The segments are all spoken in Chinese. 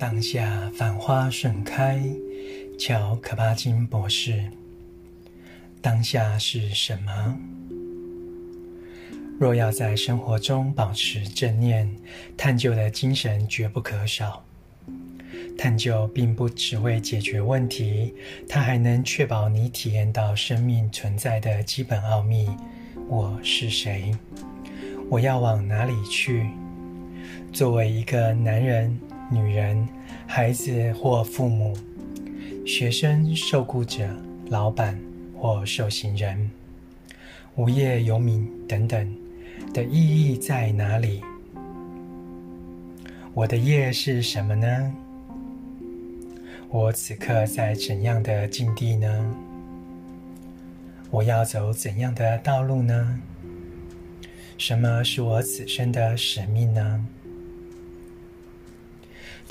当下繁花盛开，乔可帕金博士。当下是什么？若要在生活中保持正念，探究的精神绝不可少。探究并不只为解决问题，它还能确保你体验到生命存在的基本奥秘：我是谁？我要往哪里去？作为一个男人、女人、孩子或父母、学生、受雇者、老板或受刑人、无业游民等等。的意义在哪里？我的业是什么呢？我此刻在怎样的境地呢？我要走怎样的道路呢？什么是我此生的使命呢？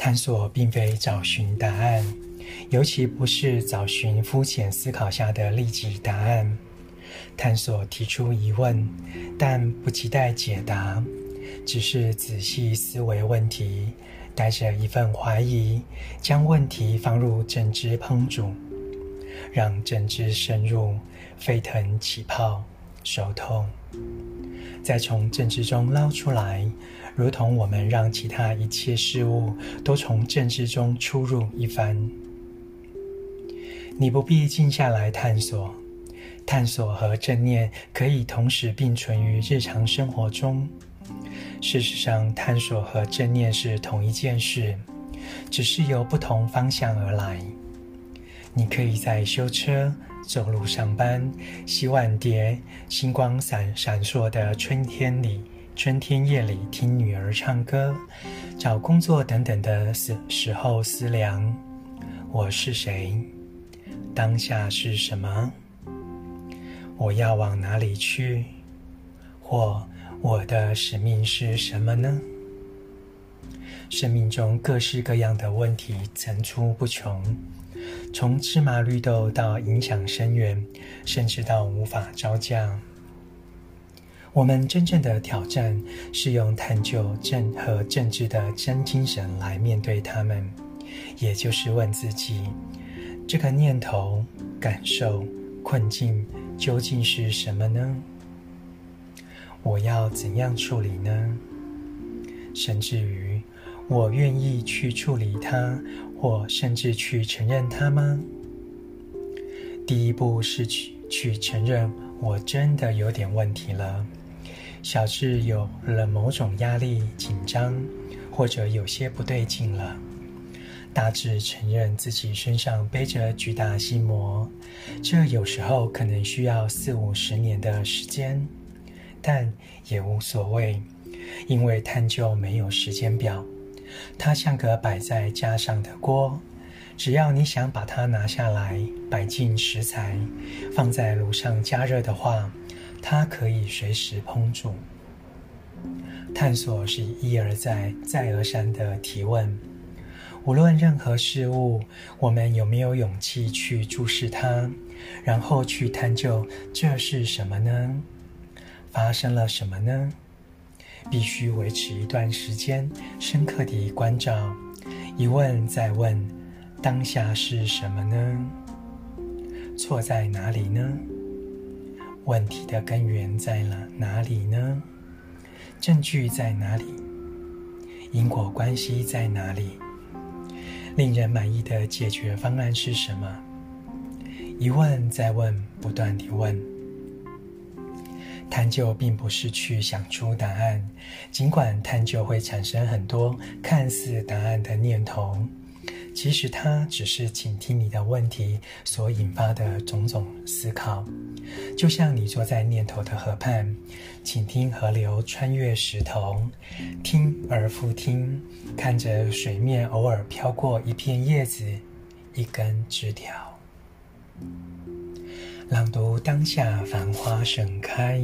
探索并非找寻答案，尤其不是找寻肤浅思考下的立即答案。探索提出疑问，但不期待解答，只是仔细思维问题，带着一份怀疑，将问题放入正知烹煮，让正知深入，沸腾起泡，熟透，再从正知中捞出来，如同我们让其他一切事物都从正知中出入一番。你不必静下来探索。探索和正念可以同时并存于日常生活中。事实上，探索和正念是同一件事，只是由不同方向而来。你可以在修车、走路上班、洗碗碟、星光闪闪烁的春天里、春天夜里听女儿唱歌、找工作等等的时时候思量：我是谁？当下是什么？我要往哪里去？或我的使命是什么呢？生命中各式各样的问题层出不穷，从芝麻绿豆到影响深远，甚至到无法招架。我们真正的挑战是用探究正和正知的真精神来面对他们，也就是问自己：这个念头、感受、困境。究竟是什么呢？我要怎样处理呢？甚至于，我愿意去处理它，或甚至去承认它吗？第一步是去去承认，我真的有点问题了，小智有了某种压力、紧张，或者有些不对劲了。大致承认自己身上背着巨大心魔，这有时候可能需要四五十年的时间，但也无所谓，因为探究没有时间表，它像个摆在架上的锅，只要你想把它拿下来，摆进食材，放在炉上加热的话，它可以随时烹煮。探索是一而再、再而三的提问。无论任何事物，我们有没有勇气去注视它，然后去探究这是什么呢？发生了什么呢？必须维持一段时间，深刻地关照，一问再问：当下是什么呢？错在哪里呢？问题的根源在了哪里呢？证据在哪里？因果关系在哪里？令人满意的解决方案是什么？一问再问，不断地问。探究并不是去想出答案，尽管探究会产生很多看似答案的念头。其实它只是倾听你的问题所引发的种种思考，就像你坐在念头的河畔，倾听河流穿越石头，听而复听，看着水面偶尔飘过一片叶子、一根枝条。朗读当下繁花盛开。